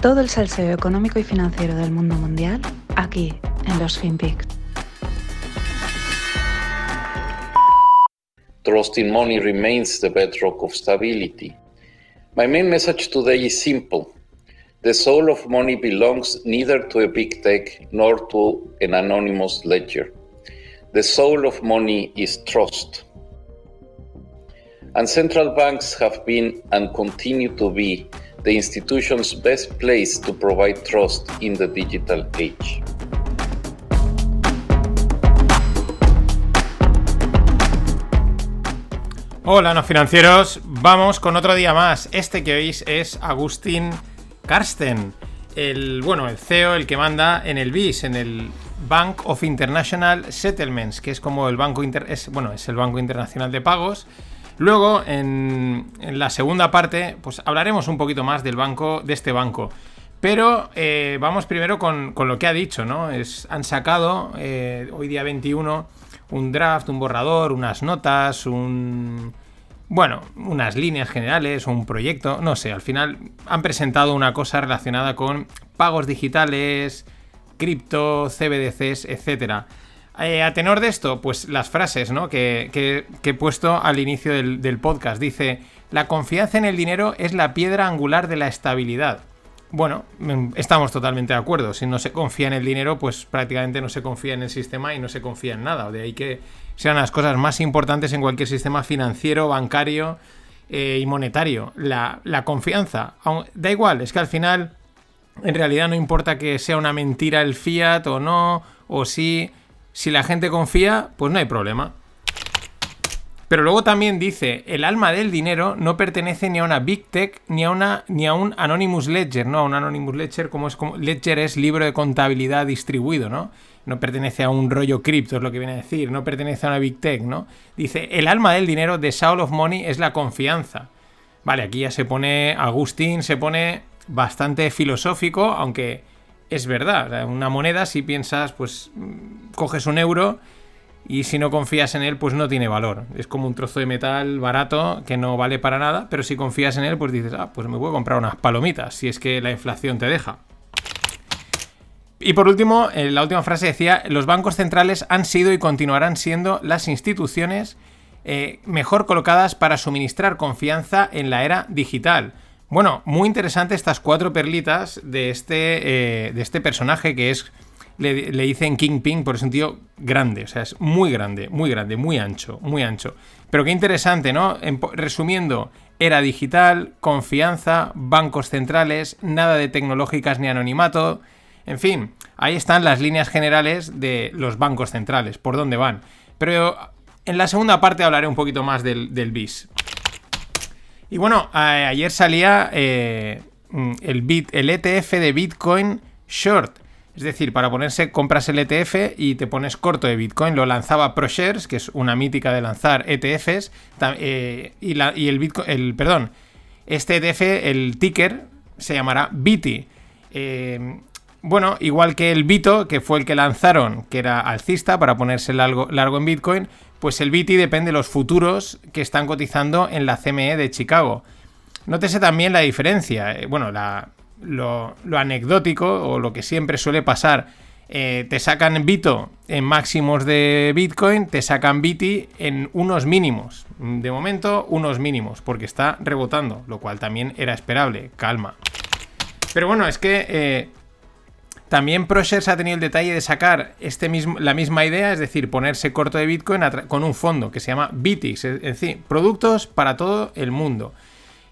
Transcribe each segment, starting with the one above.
Todo el salseo económico y financiero del mundo mundial aquí en los FinPix. Trusting money remains the bedrock of stability. My main message today is simple. The soul of money belongs neither to a big tech nor to an anonymous ledger. The soul of money is trust. And central banks have been and continue to be the institution's best place to provide trust in the digital age. Hola, no financieros. Vamos con otro día más. Este que oís es Agustín Karsten, el bueno, el CEO, el que manda en el BIS, en el Bank of International Settlements, que es como el banco es, bueno, es el Banco Internacional de Pagos. Luego, en, la segunda parte, pues hablaremos un poquito más del banco, de este banco. Pero eh, vamos primero con, lo que ha dicho, ¿no? Es, han sacado eh, hoy día 21 un draft, un borrador, unas notas, un... Bueno, unas líneas generales o un proyecto, no sé, al final han presentado una cosa relacionada con pagos digitales, cripto, CBDCs, etc. Eh, a tenor de esto, pues las frases ¿no? que, he puesto al inicio del, podcast. Dice, la confianza en el dinero es la piedra angular de la estabilidad. Bueno, mm, estamos totalmente de acuerdo. Si no se confía en el dinero, pues prácticamente no se confía en el sistema y no se confía en nada. De ahí que sean las cosas más importantes en cualquier sistema financiero, bancario eh, y monetario. La, confianza. Da igual, es que al final, en realidad no importa que sea una mentira el fiat o no, o si, si la gente confía, pues no hay problema. Pero luego también dice, el alma del dinero no pertenece ni a una Big Tech ni a, una, ni a un Anonymous Ledger, ¿no? Un Anonymous Ledger como es como... Ledger es libro de contabilidad distribuido, ¿no? No pertenece a un rollo cripto, es lo que viene a decir, no pertenece a una Big Tech, ¿no? Dice, el alma del dinero de Soul of Money es la confianza. Vale, aquí ya se pone, Agustín se pone bastante filosófico, aunque es verdad, una moneda, si piensas, pues coges un euro y si no confías en él, pues no tiene valor. Es como un trozo de metal barato que no vale para nada, pero si confías en él, pues dices, ah, pues me voy a comprar unas palomitas, si es que la inflación te deja. Y por último, en la última frase decía, los bancos centrales han sido y continuarán siendo las instituciones eh, mejor colocadas para suministrar confianza en la era digital. Bueno, muy interesante estas cuatro perlitas de este, eh, de este personaje que es le, dicen Kingpin por tío grande, o sea, es muy grande, muy grande, muy ancho, muy ancho. Pero qué interesante, ¿no? resumiendo, era digital, confianza, bancos centrales, nada de tecnológicas ni anonimato. En fin, ahí están las líneas generales de los bancos centrales, por dónde van. Pero en la segunda parte hablaré un poquito más del, BIS. Y bueno, ayer salía eh, el, bit, el ETF de Bitcoin Short. Es decir, para ponerse, compras el ETF y te pones corto de Bitcoin. Lo lanzaba ProShares, que es una mítica de lanzar ETFs. Eh, y, el Bitcoin, el, perdón, este ETF, el ticker, se llamará BITI. Eh, bueno, igual que el Bito, que fue el que lanzaron, que era alcista para ponerse largo, largo en Bitcoin, pues el BITI depende de los futuros que están cotizando en la CME de Chicago. Nótese también la diferencia. Eh, bueno, la, lo, anecdótico o lo que siempre suele pasar. Eh, te sacan Bito en máximos de Bitcoin, te sacan Biti en unos mínimos. De momento, unos mínimos, porque está rebotando, lo cual también era esperable. Calma. Pero bueno, es que eh, también ProShares ha tenido el detalle de sacar este mismo, la misma idea, es decir, ponerse corto de Bitcoin con un fondo que se llama Bitix, es decir, productos para todo el mundo.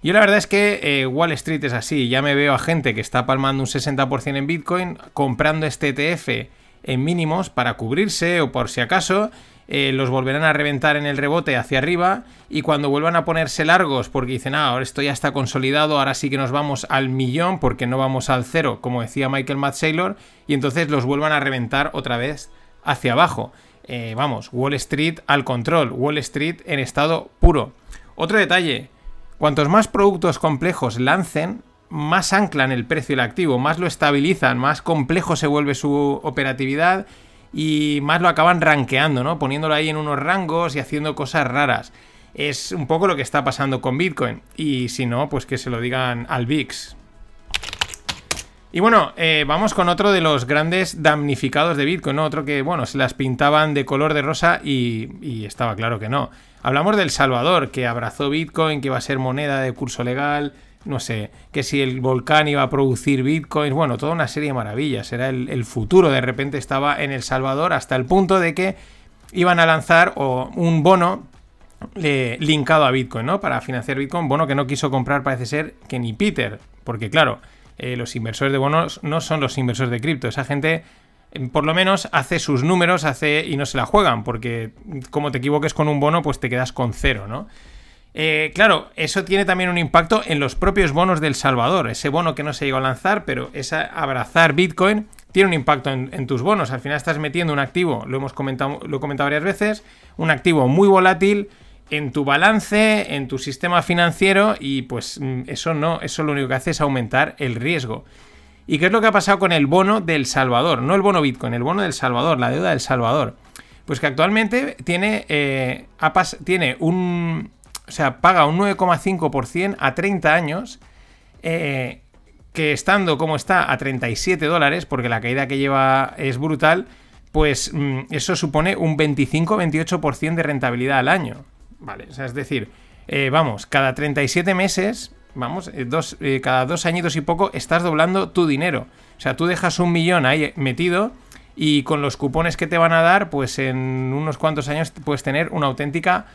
Yo la verdad es que eh, Wall Street es así, ya me veo a gente que está palmando un 60% en Bitcoin, comprando este ETF en mínimos para cubrirse o por si acaso, eh, los volverán a reventar en el rebote hacia arriba y cuando vuelvan a ponerse largos porque dicen, ah, ahora esto ya está consolidado, ahora sí que nos vamos al millón porque no vamos al cero, como decía Michael Matt Saylor, y entonces los vuelvan a reventar otra vez hacia abajo. Eh, vamos, Wall Street al control, Wall Street en estado puro. Otro detalle, Cuantos más productos complejos lancen, más anclan el precio del activo, más lo estabilizan, más complejo se vuelve su operatividad y más lo acaban rankeando, ¿no? Poniéndolo ahí en unos rangos y haciendo cosas raras. Es un poco lo que está pasando con Bitcoin. Y si no, pues que se lo digan al VIX. Y bueno, eh, vamos con otro de los grandes damnificados de Bitcoin, ¿no? Otro que, bueno, se las pintaban de color de rosa y, y estaba claro que no. Hablamos del Salvador, que abrazó Bitcoin, que iba a ser moneda de curso legal, no sé, que si el volcán iba a producir bitcoins, bueno, toda una serie de maravillas, era el, futuro, de repente estaba en El Salvador hasta el punto de que iban a lanzar un bono eh, linkado a Bitcoin, ¿no? Para financiar Bitcoin, bono que no quiso comprar parece ser que ni Peter, porque claro, eh, los inversores de bonos no son los inversores de cripto, esa gente eh, por lo menos hace sus números hace y no se la juegan, porque como te equivoques con un bono, pues te quedas con cero, ¿no? Eh, claro, eso tiene también un impacto en los propios bonos del Salvador. Ese bono que no se llegó a lanzar, pero esa abrazar Bitcoin tiene un impacto en, tus bonos. Al final estás metiendo un activo, lo hemos comentado, lo he comentado varias veces, un activo muy volátil en tu balance, en tu sistema financiero y pues mm, eso no, eso lo único que hace es aumentar el riesgo. ¿Y qué es lo que ha pasado con el bono del Salvador? No el bono Bitcoin, el bono del Salvador, la deuda del Salvador. Pues que actualmente tiene, eh, tiene un, o sea, paga un 9,5% a 30 años, eh, que estando como está a 37 dólares, porque la caída que lleva es brutal, pues mm, eso supone un 25-28% de rentabilidad al año. Vale, o sea, es decir, eh, vamos, cada 37 meses, vamos, eh, dos, cada dos añitos y poco, estás doblando tu dinero. O sea, tú dejas un millón ahí metido y con los cupones que te van a dar, pues en unos cuantos años puedes tener una auténtica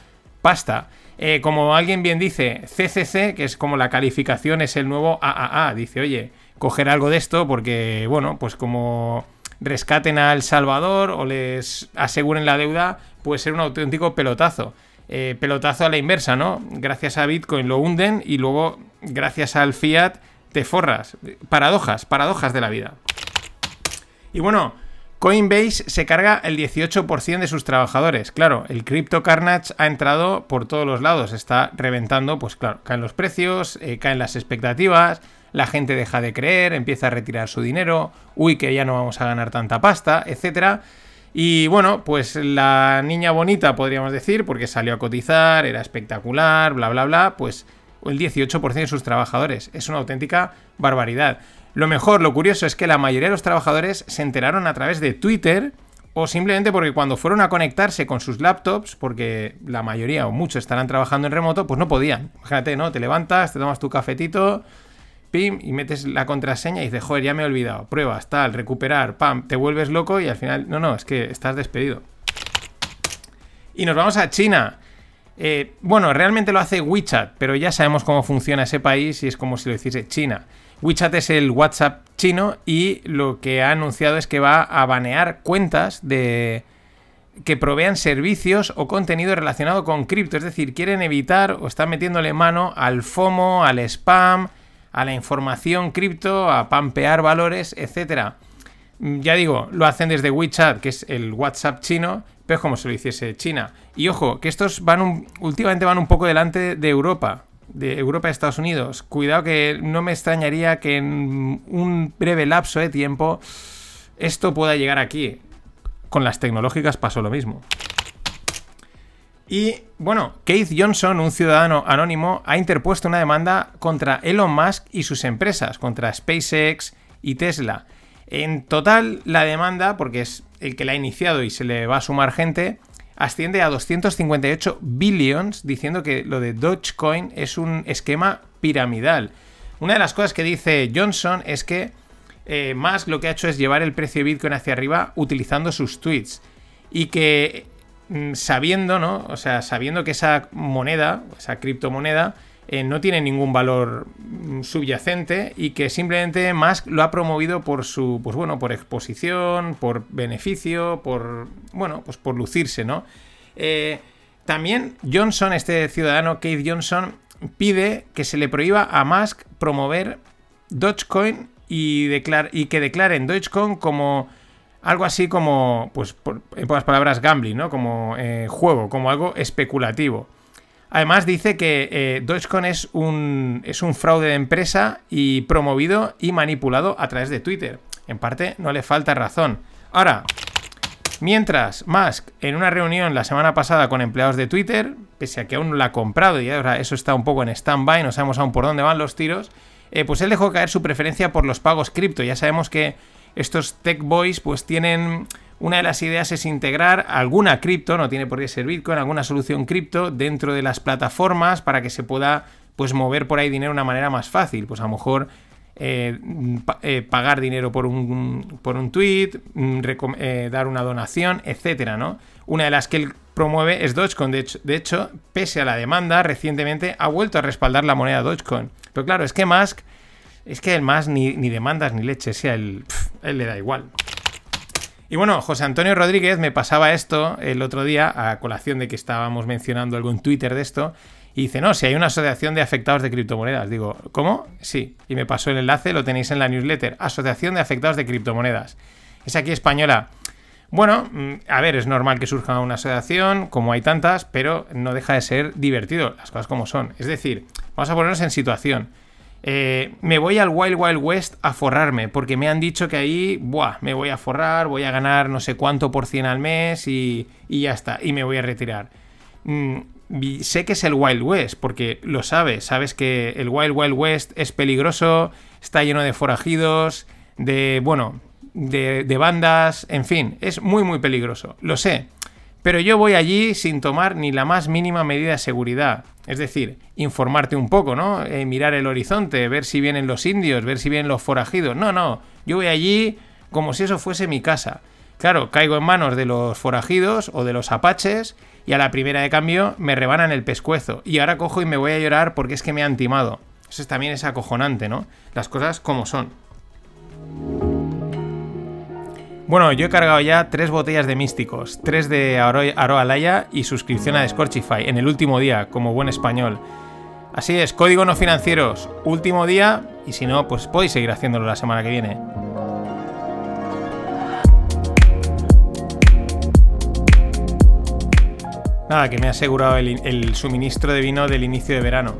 pasta. Eh, como alguien bien dice, CCC, que es como la calificación, es el nuevo AAA. Dice, oye, coger algo de esto porque, bueno, pues como rescaten a El Salvador o les aseguren la deuda, puede ser un auténtico pelotazo. Eh, pelotazo a la inversa, ¿no? Gracias a Bitcoin lo hunden y luego, gracias al fiat, te forras. Paradojas, paradojas de la vida. Y bueno, Coinbase se carga el 18% de sus trabajadores. Claro, el Crypto Carnage ha entrado por todos los lados, está reventando, pues claro, caen los precios, eh, caen las expectativas, la gente deja de creer, empieza a retirar su dinero, uy, que ya no vamos a ganar tanta pasta, etc. Y bueno, pues la niña bonita, podríamos decir, porque salió a cotizar, era espectacular, bla, bla, bla, pues el 18% de sus trabajadores. Es una auténtica barbaridad. Lo mejor, lo curioso es que la mayoría de los trabajadores se enteraron a través de Twitter o simplemente porque cuando fueron a conectarse con sus laptops, porque la mayoría o muchos estarán trabajando en remoto, pues no podían. Fíjate, ¿no? Te levantas, te tomas tu cafetito, pim, y metes la contraseña y dices, joder, ya me he olvidado. Pruebas, tal, recuperar, pam, te vuelves loco y al final, no, no, es que estás despedido. Y nos vamos a China. Eh, bueno, realmente lo hace WeChat, pero ya sabemos cómo funciona ese país y es como si lo hiciese China. WeChat es el WhatsApp chino y lo que ha anunciado es que va a banear cuentas de que provean servicios o contenido relacionado con cripto. Es decir, quieren evitar o están metiéndole mano al FOMO, al spam, a la información cripto, a pampear valores, etc. Ya digo, lo hacen desde WeChat, que es el WhatsApp chino, pero es como si lo hiciese China. Y ojo, que estos van últimamente van un poco delante de Europa de Europa y Estados Unidos. Cuidado que no me extrañaría que en un breve lapso de tiempo esto pueda llegar aquí. Con las tecnológicas pasó lo mismo. Y bueno, Keith Johnson, un ciudadano anónimo, ha interpuesto una demanda contra Elon Musk y sus empresas, contra SpaceX y Tesla. En total, la demanda, porque es el que la ha iniciado y se le va a sumar gente, asciende a 258 billions, diciendo que lo de Dogecoin es un esquema piramidal. Una de las cosas que dice Johnson es que eh, lo que ha hecho es llevar el precio de Bitcoin hacia arriba utilizando sus tweets. Y que mm, sabiendo, ¿no? O sea, sabiendo que esa moneda, esa criptomoneda, eh, no tiene ningún valor mm, subyacente y que simplemente Musk lo ha promovido por su, pues bueno, por exposición, por beneficio, por, bueno, pues por lucirse, ¿no? Eh, también Johnson, este ciudadano Keith Johnson, pide que se le prohíba a Musk promover Dogecoin y, y que declaren Dogecoin como algo así como, pues en pocas palabras, gambling, ¿no? Como eh, juego, como algo especulativo. Además dice que eh, Dogecoin es un, es un fraude de empresa y promovido y manipulado a través de Twitter. En parte no le falta razón. Ahora, mientras Musk en una reunión la semana pasada con empleados de Twitter, pese a que aún no la ha comprado y ahora eso está un poco en stand-by, no sabemos aún por dónde van los tiros, eh, pues él dejó caer su preferencia por los pagos cripto. Ya sabemos que estos tech boys pues tienen una de las ideas es integrar alguna cripto, no tiene por qué ser Bitcoin, alguna solución cripto dentro de las plataformas para que se pueda pues mover por ahí dinero de una manera más fácil. Pues a lo mejor eh, eh, pagar dinero por un, por un tweet, mm, eh, dar una donación, etcétera, ¿no? Una de las que él promueve es Dogecoin. De hecho, pese a la demanda, recientemente ha vuelto a respaldar la moneda Dogecoin. Pero claro, es que Musk, es que el más ni, demandas ni leche, sea el, él le da igual. Y bueno, José Antonio Rodríguez me pasaba esto el otro día a colación de que estábamos mencionando algo en Twitter de esto. Y dice, no, si hay una asociación de afectados de criptomonedas. Digo, ¿cómo? Sí. Y me pasó el enlace, lo tenéis en la newsletter. Asociación de afectados de criptomonedas. Es aquí española. Bueno, mm, a ver, es normal que surja una asociación, como hay tantas, pero no deja de ser divertido, las cosas como son. Es decir, vamos a ponernos en situación. Eh, me voy al Wild Wild West a forrarme, porque me han dicho que ahí, buah, me voy a forrar, voy a ganar no sé cuánto por cien al mes y, ya está, y me voy a retirar. Mm, sé que es el Wild West, porque lo sabes, sabes que el Wild Wild West es peligroso, está lleno de forajidos, de, bueno, de bandas, en fin, es muy, muy peligroso, lo sé. Pero yo voy allí sin tomar ni la más mínima medida de seguridad. Es decir, informarte un poco, ¿no? Eh, mirar el horizonte, ver si vienen los indios, ver si vienen los forajidos. No, no. Yo voy allí como si eso fuese mi casa. Claro, caigo en manos de los forajidos o de los apaches y a la primera de cambio me rebanan el pescuezo. Y ahora cojo y me voy a llorar porque es que me han timado. Eso también es acojonante, ¿no? Las cosas como son. Bueno, yo he cargado ya tres botellas de místicos, tres de Aroalaya y suscripción a Scorchify en el último día, como buen español. Así es, código no financieros, último día, y si no, pues podéis seguir haciéndolo la semana que viene. Nada, que me ha asegurado el, el, suministro de vino del inicio de verano,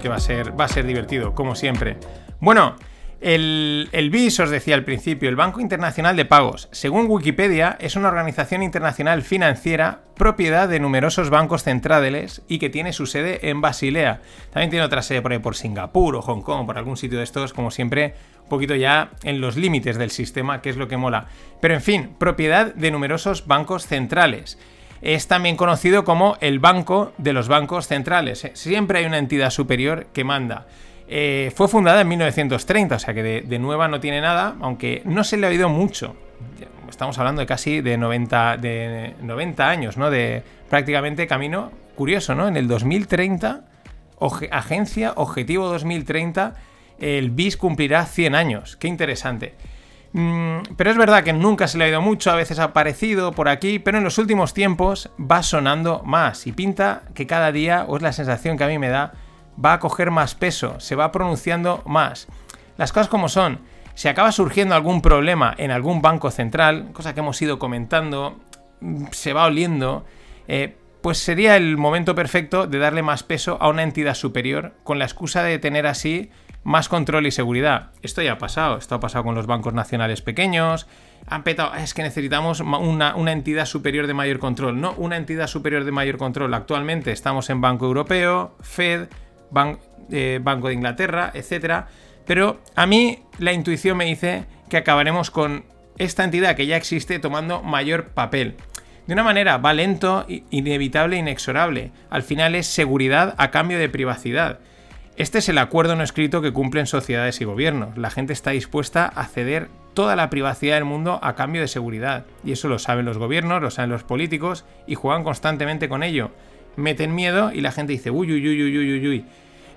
que va a ser, va a ser divertido, como siempre. Bueno, el, BIS, os decía al principio, el Banco Internacional de Pagos, según Wikipedia, es una organización internacional financiera propiedad de numerosos bancos centrales y que tiene su sede en Basilea. También tiene otra sede por ahí por Singapur o Hong Kong, por algún sitio de estos, como siempre, un poquito ya en los límites del sistema, que es lo que mola. Pero en fin, propiedad de numerosos bancos centrales es también conocido como el Banco de los Bancos Centrales. Siempre hay una entidad superior que manda. Eh, fue fundada en 1930, o sea que de, nueva no tiene nada, aunque no se le ha oído mucho. Estamos hablando de casi de 90, de 90 años, ¿no? De prácticamente camino curioso, ¿no? En el 2030, agencia Objetivo 2030, el BIS cumplirá 100 años. Qué interesante. Mm, pero es verdad que nunca se le ha oído mucho, a veces ha aparecido por aquí, pero en los últimos tiempos va sonando más y pinta que cada día, o es la sensación que a mí me da, va a coger más peso, se va pronunciando más. Las cosas como son, si acaba surgiendo algún problema en algún banco central, cosa que hemos ido comentando, mm, se va oliendo, eh, pues sería el momento perfecto de darle más peso a una entidad superior con la excusa de tener así más control y seguridad. Esto ya ha pasado, esto ha pasado con los bancos nacionales pequeños, han petado, es que necesitamos una, entidad superior de mayor control, no una entidad superior de mayor control. Actualmente estamos en Banco Europeo, Fed, eh, Banco de Inglaterra, etc. Pero a mí la intuición me dice que acabaremos con esta entidad que ya existe tomando mayor papel. De una manera va lento, inevitable e inexorable. Al final es seguridad a cambio de privacidad. Este es el acuerdo no escrito que cumplen sociedades y gobiernos. La gente está dispuesta a ceder toda la privacidad del mundo a cambio de seguridad. Y eso lo saben los gobiernos, lo saben los políticos y juegan constantemente con ello. Meten miedo y la gente dice, uy, uy, uy, uy, uy, uy.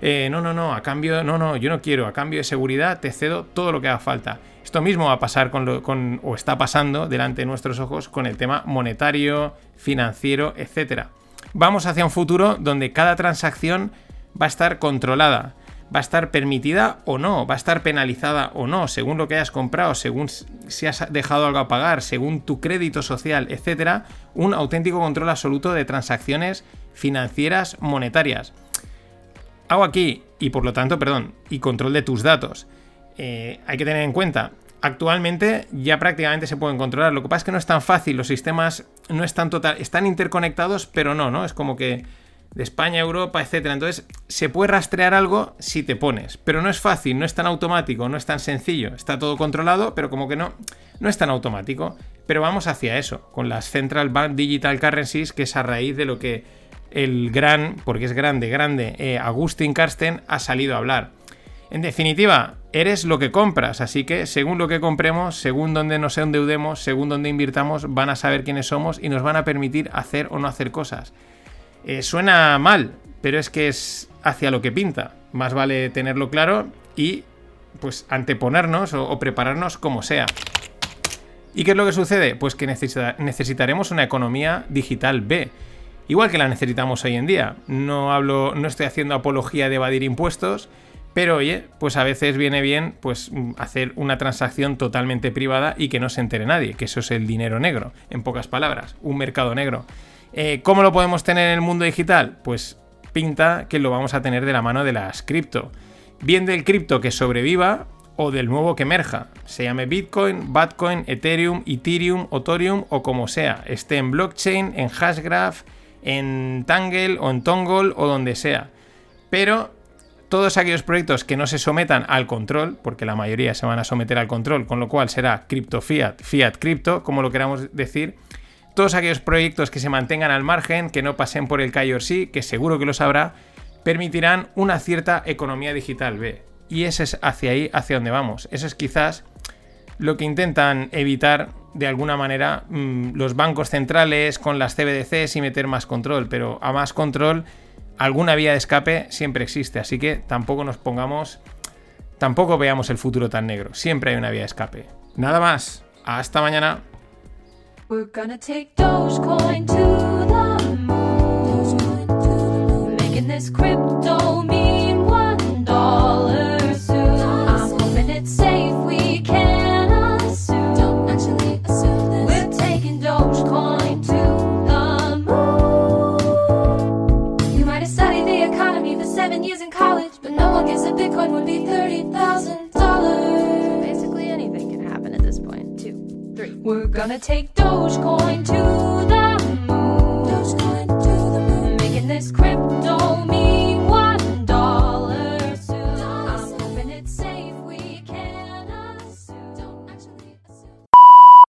Eh, no, no, no, a cambio, no, no, yo no quiero, a cambio de seguridad te cedo todo lo que haga falta. Esto mismo va a pasar con, lo, con o está pasando delante de nuestros ojos con el tema monetario, financiero, etc. Vamos hacia un futuro donde cada transacción va a estar controlada, va a estar permitida o no, va a estar penalizada o no, según lo que hayas comprado, según si has dejado algo a pagar, según tu crédito social, etc. Un auténtico control absoluto de transacciones financieras monetarias hago aquí, y por lo tanto, perdón, y control de tus datos. Eh, hay que tener en cuenta, actualmente ya prácticamente se pueden controlar. Lo que pasa es que no es tan fácil, los sistemas no están total, están interconectados, pero no, ¿no? Es como que de España, Europa, etcétera. Entonces, se puede rastrear algo si te pones, pero no es fácil, no es tan automático, no es tan sencillo. Está todo controlado, pero como que no, no es tan automático. Pero vamos hacia eso, con las Central Bank Digital Currencies, que es a raíz de lo que el gran, porque es grande, grande, eh, Agustín Karsten ha salido a hablar. En definitiva, eres lo que compras, así que según lo que compremos, según donde nos endeudemos, según donde invirtamos, van a saber quiénes somos y nos van a permitir hacer o no hacer cosas. Eh, suena mal, pero es que es hacia lo que pinta. Más vale tenerlo claro y pues anteponernos o, prepararnos como sea. ¿Y qué es lo que sucede? Pues que necesitaremos una economía digital B. Igual que la necesitamos hoy en día. No hablo, no estoy haciendo apología de evadir impuestos, pero oye, pues a veces viene bien pues hacer una transacción totalmente privada y que no se entere nadie, que eso es el dinero negro, en pocas palabras, un mercado negro. Eh, ¿Cómo lo podemos tener en el mundo digital? Pues pinta que lo vamos a tener de la mano de las cripto. Bien del cripto que sobreviva o del nuevo que emerja. Se llame Bitcoin, Batcoin, Ethereum, Ethereum, Otorium o como sea. Esté en blockchain, en Hashgraph, en Tangle o en Tongol o donde sea. Pero todos aquellos proyectos que no se sometan al control, porque la mayoría se van a someter al control, con lo cual será cripto fiat, fiat cripto, como lo queramos decir, todos aquellos proyectos que se mantengan al margen, que no pasen por el KYC, que seguro que lo sabrá, permitirán una cierta economía digital. Y ese es hacia ahí, hacia donde vamos. Eso es quizás lo que intentan evitar de alguna manera mm, los bancos centrales con las CBDCs y meter más control, pero a más control alguna vía de escape siempre existe, así que tampoco nos pongamos, tampoco veamos el futuro tan negro, siempre hay una vía de escape. Nada más, hasta mañana. Gonna gonna take Dogecoin to